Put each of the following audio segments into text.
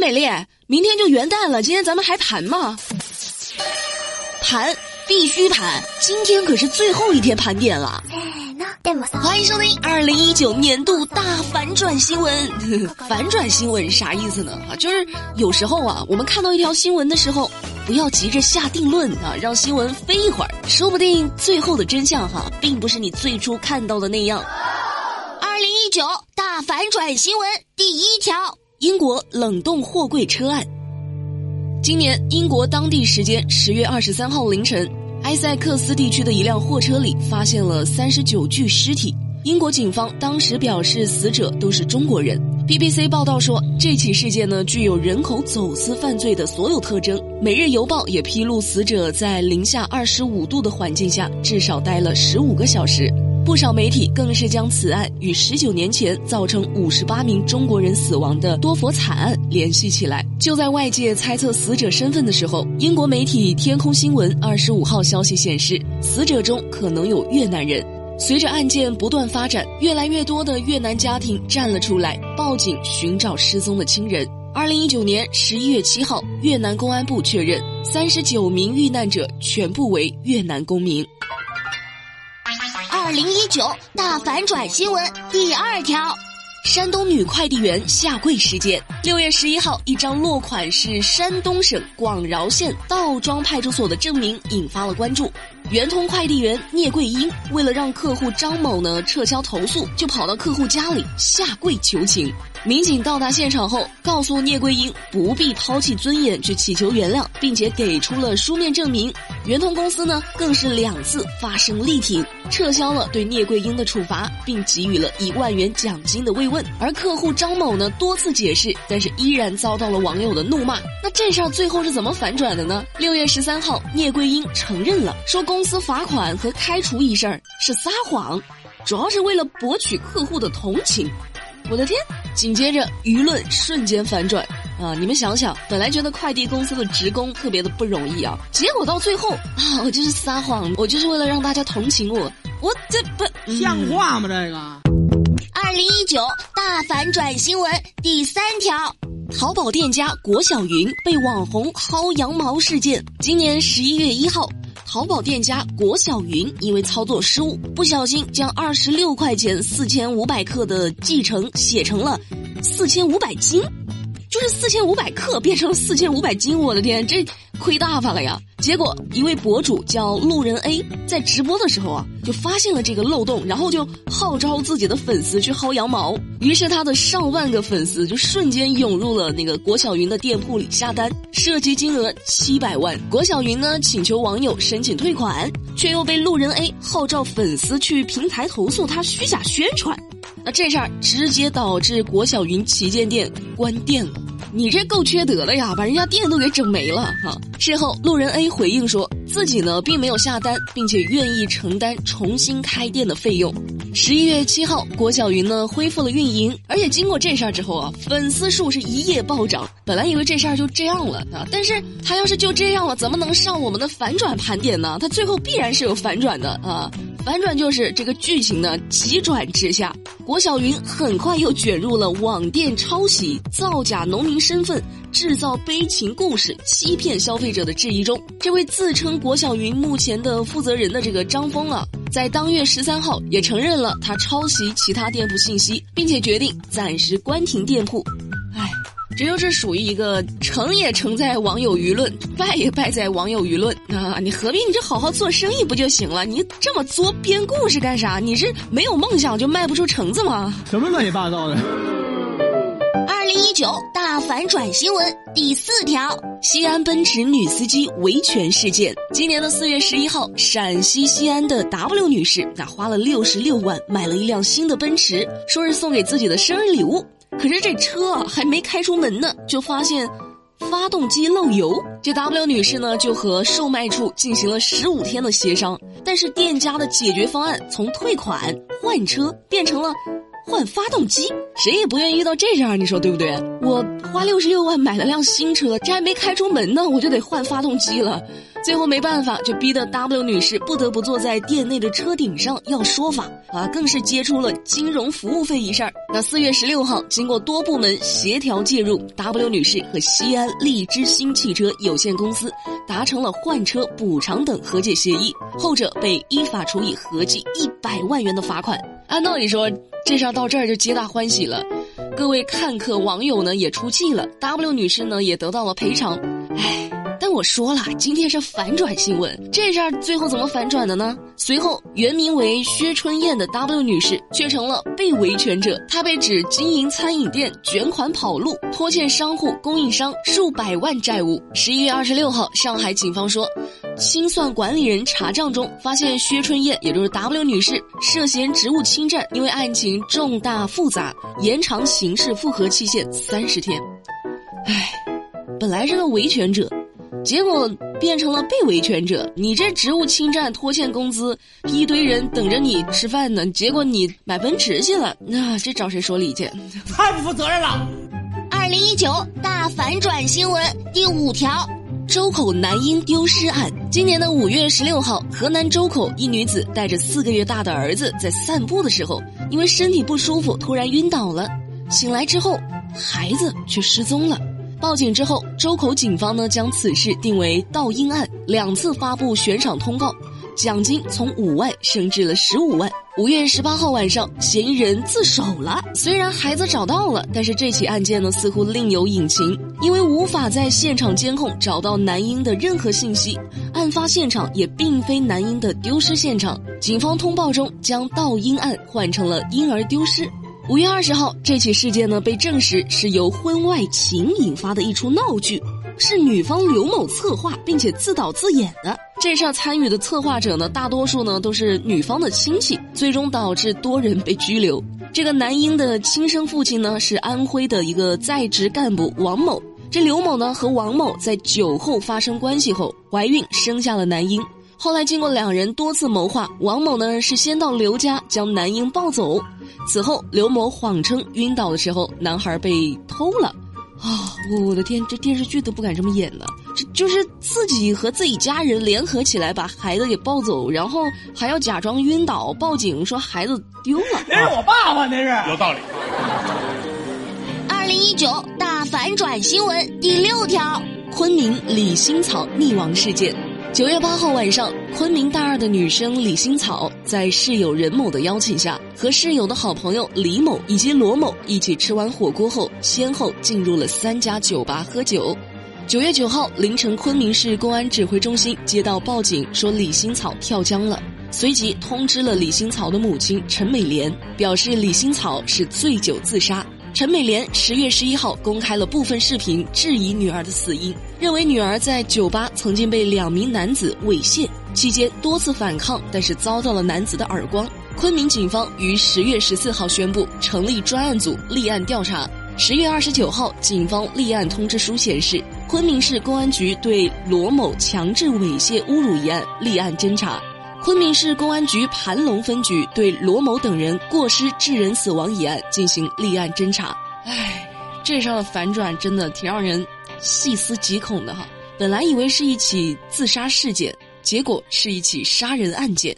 美丽，明天就元旦了，今天咱们还盘吗？盘必须盘，今天可是最后一天盘点了。欢迎收听二零一九年度大反转新闻。反转新闻啥意思呢？啊，就是有时候啊，我们看到一条新闻的时候，不要急着下定论啊，让新闻飞一会儿，说不定最后的真相哈，并不是你最初看到的那样。二零一九大反转新闻第一条：英国冷冻货柜车案。今年英国当地时间十月二十三号凌晨，埃塞克斯地区的一辆货车里发现了三十九具尸体。英国警方当时表示，死者都是中国人。BBC 报道说，这起事件呢具有人口走私犯罪的所有特征。每日邮报也披露，死者在零下二十五度的环境下至少待了十五个小时。不少媒体更是将此案与十九年前造成五十八名中国人死亡的多佛惨案联系起来。就在外界猜测死者身份的时候，英国媒体天空新闻二十五号消息显示，死者中可能有越南人。随着案件不断发展，越来越多的越南家庭站了出来，报警寻找失踪的亲人。二零一九年十一月七号，越南公安部确认，三十九名遇难者全部为越南公民。二零一九大反转新闻第二条：山东女快递员下跪事件。六月十一号，一张落款是山东省广饶县道庄派出所的证明引发了关注。圆通快递员聂桂英为了让客户张某呢撤销投诉，就跑到客户家里下跪求情。民警到达现场后，告诉聂桂英不必抛弃尊严去祈求原谅，并且给出了书面证明。圆通公司呢，更是两次发声力挺，撤销了对聂桂英的处罚，并给予了一万元奖金的慰问。而客户张某呢，多次解释，但是依然遭到了网友的怒骂。那这事儿最后是怎么反转的呢？六月十三号，聂桂英承认了，说公司罚款和开除一事儿是撒谎，主要是为了博取客户的同情。我的天！紧接着，舆论瞬间反转啊！你们想想，本来觉得快递公司的职工特别的不容易啊，结果到最后啊，我就是撒谎，我就是为了让大家同情我，我这不像话吗？这个。二零一九大反转新闻第三条：淘宝店家果小云被网红薅羊毛事件。今年十一月一号。淘宝店家果小云因为操作失误，不小心将二十六块钱四千五百克的继承写成了四千五百斤，就是四千五百克变成了四千五百斤，我的天，这亏大发了呀！结果一位博主叫路人 A 在直播的时候啊，就发现了这个漏洞，然后就号召自己的粉丝去薅羊毛。于是他的上万个粉丝就瞬间涌入了那个郭小云的店铺里下单，涉及金额七百万。郭小云呢请求网友申请退款，却又被路人 A 号召粉丝去平台投诉他虚假宣传。那这事儿直接导致郭小云旗舰店关店了。你这够缺德的呀，把人家店都给整没了哈！事后，路人 A 回应说自己呢并没有下单，并且愿意承担重新开店的费用。十一月七号，郭小云呢恢复了运营，而且经过这事儿之后啊，粉丝数是一夜暴涨。本来以为这事儿就这样了啊，但是他要是就这样了，怎么能上我们的反转盘点呢？他最后必然是有反转的啊！反转就是这个剧情呢急转直下，果小云很快又卷入了网店抄袭、造假农民身份、制造悲情故事、欺骗消费者的质疑中。这位自称果小云目前的负责人的这个张峰啊，在当月十三号也承认了他抄袭其他店铺信息，并且决定暂时关停店铺。这就是属于一个成也成在网友舆论，败也败在网友舆论啊！你何必你这好好做生意不就行了？你这么作编故事干啥？你是没有梦想就卖不出橙子吗？什么乱七八糟的！二零一九大反转新闻第四条：西安奔驰女司机维权事件。今年的四月十一号，陕西西安的 W 女士，那花了六十六万买了一辆新的奔驰，说是送给自己的生日礼物。可是这车啊还没开出门呢，就发现发动机漏油。这 W 女士呢就和售卖处进行了十五天的协商，但是店家的解决方案从退款换车变成了换发动机，谁也不愿意遇到这样，你说对不对？我花六十六万买了辆新车，这还没开出门呢，我就得换发动机了。最后没办法，就逼得 W 女士不得不坐在店内的车顶上要说法啊，更是接出了金融服务费一事儿。那四月十六号，经过多部门协调介入，W 女士和西安利之星汽车有限公司达成了换车补偿等和解协议，后者被依法处以合计一百万元的罚款。按道理说，这事儿到这儿就皆大欢喜了，各位看客网友呢也出气了，W 女士呢也得到了赔偿。唉。我说了，今天是反转新闻，这事儿最后怎么反转的呢？随后，原名为薛春燕的 W 女士却成了被维权者，她被指经营餐饮店卷款跑路，拖欠商户、供应商数百万债务。十一月二十六号，上海警方说，清算管理人查账中发现薛春燕，也就是 W 女士涉嫌职务侵占，因为案情重大复杂，延长刑事复核期限三十天。唉，本来是个维权者。结果变成了被维权者，你这职务侵占、拖欠工资，一堆人等着你吃饭呢。结果你买奔驰去了，那这找谁说理去？太不负责任了！二零一九大反转新闻第五条：周口男婴丢失案。今年的五月十六号，河南周口一女子带着四个月大的儿子在散步的时候，因为身体不舒服，突然晕倒了。醒来之后，孩子却失踪了。报警之后，周口警方呢将此事定为盗婴案，两次发布悬赏通告，奖金从五万升至了十五万。五月十八号晚上，嫌疑人自首了。虽然孩子找到了，但是这起案件呢似乎另有隐情，因为无法在现场监控找到男婴的任何信息，案发现场也并非男婴的丢失现场。警方通报中将盗婴案换成了婴儿丢失。五月二十号，这起事件呢被证实是由婚外情引发的一出闹剧，是女方刘某策划并且自导自演的。这事儿参与的策划者呢，大多数呢都是女方的亲戚，最终导致多人被拘留。这个男婴的亲生父亲呢是安徽的一个在职干部王某，这刘某呢和王某在酒后发生关系后怀孕，生下了男婴。后来经过两人多次谋划，王某呢是先到刘家将男婴抱走，此后刘某谎称晕倒的时候男孩被偷了，啊，我的天，这电视剧都不敢这么演了，这就是自己和自己家人联合起来把孩子给抱走，然后还要假装晕倒报警说孩子丢了。那是我爸爸，那是有道理。二零一九大反转新闻第六条：昆明李新草溺亡事件。九月八号晚上，昆明大二的女生李新草在室友任某的邀请下，和室友的好朋友李某以及罗某一起吃完火锅后，先后进入了三家酒吧喝酒。九月九号凌晨，昆明市公安指挥中心接到报警，说李新草跳江了，随即通知了李新草的母亲陈美莲，表示李新草是醉酒自杀。陈美莲十月十一号公开了部分视频，质疑女儿的死因，认为女儿在酒吧曾经被两名男子猥亵，期间多次反抗，但是遭到了男子的耳光。昆明警方于十月十四号宣布成立专案组立案调查。十月二十九号，警方立案通知书显示，昆明市公安局对罗某强制猥亵侮辱一案立案侦查。昆明市公安局盘龙分局对罗某等人过失致人死亡一案进行立案侦查。唉，这上的反转真的挺让人细思极恐的哈！本来以为是一起自杀事件，结果是一起杀人案件。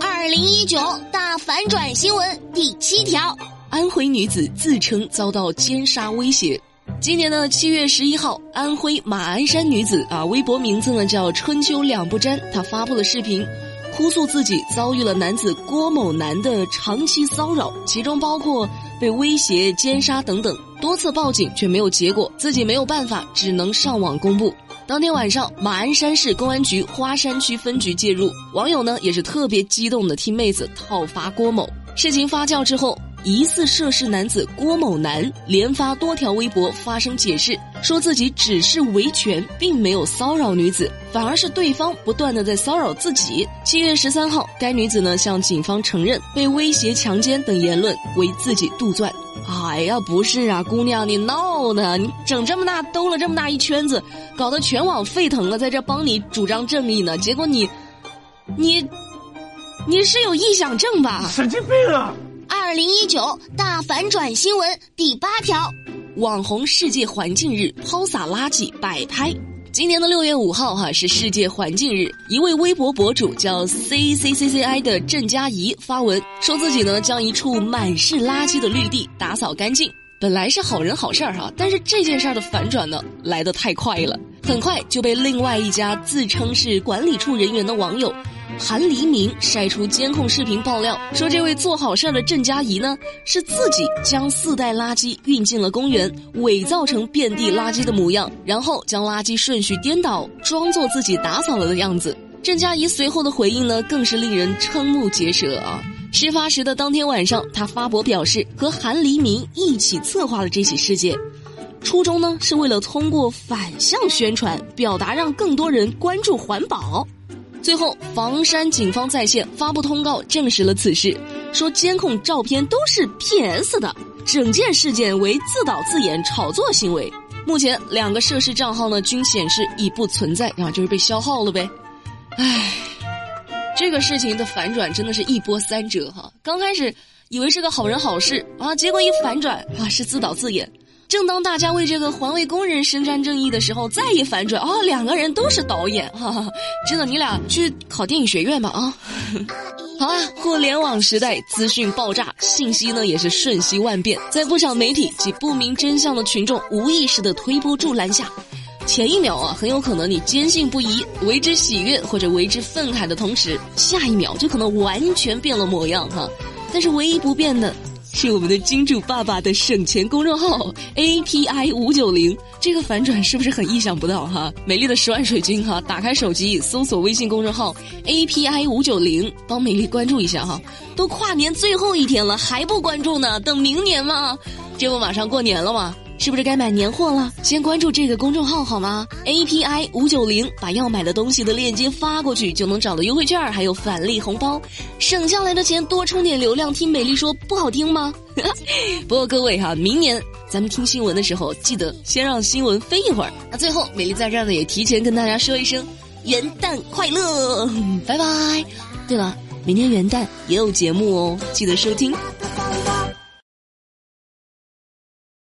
二零一九大反转新闻第七条：安徽女子自称遭到奸杀威胁。今年的七月十一号，安徽马鞍山女子啊，微博名字呢叫春秋两不沾，她发布了视频，哭诉自己遭遇了男子郭某男的长期骚扰，其中包括被威胁、奸杀等等，多次报警却没有结果，自己没有办法，只能上网公布。当天晚上，马鞍山市公安局花山区分局介入，网友呢也是特别激动的替妹子讨伐郭某。事情发酵之后。疑似涉事男子郭某男连发多条微博发声解释，说自己只是维权，并没有骚扰女子，反而是对方不断的在骚扰自己。七月十三号，该女子呢向警方承认被威胁、强奸等言论为自己杜撰。哎呀，不是啊，姑娘，你闹呢？你整这么大兜了这么大一圈子，搞得全网沸腾了，在这帮你主张正义呢，结果你，你，你是有臆想症吧？神经病啊！二零一九大反转新闻第八条：网红世界环境日抛洒垃圾摆拍。今年的六月五号哈是世界环境日，一位微博博主叫 C C C C I 的郑佳怡发文说自己呢将一处满是垃圾的绿地打扫干净。本来是好人好事儿哈，但是这件事儿的反转呢来得太快了，很快就被另外一家自称是管理处人员的网友。韩黎明晒出监控视频爆料，说这位做好事儿的郑佳怡呢，是自己将四袋垃圾运进了公园，伪造成遍地垃圾的模样，然后将垃圾顺序颠倒，装作自己打扫了的样子。郑佳怡随后的回应呢，更是令人瞠目结舌啊！事发时的当天晚上，他发博表示，和韩黎明一起策划了这起事件，初衷呢是为了通过反向宣传，表达让更多人关注环保。最后，房山警方在线发布通告，证实了此事，说监控照片都是 PS 的，整件事件为自导自演炒作行为。目前，两个涉事账号呢均显示已不存在，啊，就是被消耗了呗。唉，这个事情的反转真的是一波三折哈。刚开始以为是个好人好事啊，结果一反转啊，是自导自演。正当大家为这个环卫工人伸张正义的时候，再一反转，哦，两个人都是导演，哈哈，真的，你俩去考电影学院吧啊！好啊，互联网时代资讯爆炸，信息呢也是瞬息万变，在不少媒体及不明真相的群众无意识的推波助澜下，前一秒啊很有可能你坚信不疑，为之喜悦或者为之愤慨的同时，下一秒就可能完全变了模样哈。但是唯一不变的。是我们的金主爸爸的省钱公众号 A P I 五九零，这个反转是不是很意想不到哈？美丽的十万水军哈，打开手机搜索微信公众号 A P I 五九零，帮美丽关注一下哈。都跨年最后一天了，还不关注呢？等明年吗？这不马上过年了吗？是不是该买年货了？先关注这个公众号好吗？A P I 五九零，把要买的东西的链接发过去，就能找到优惠券，还有返利红包，省下来的钱多充点流量。听美丽说不好听吗？不过各位哈，明年咱们听新闻的时候，记得先让新闻飞一会儿。那最后，美丽在这儿呢，也提前跟大家说一声元旦快乐，拜拜。对了，明天元旦也有节目哦，记得收听。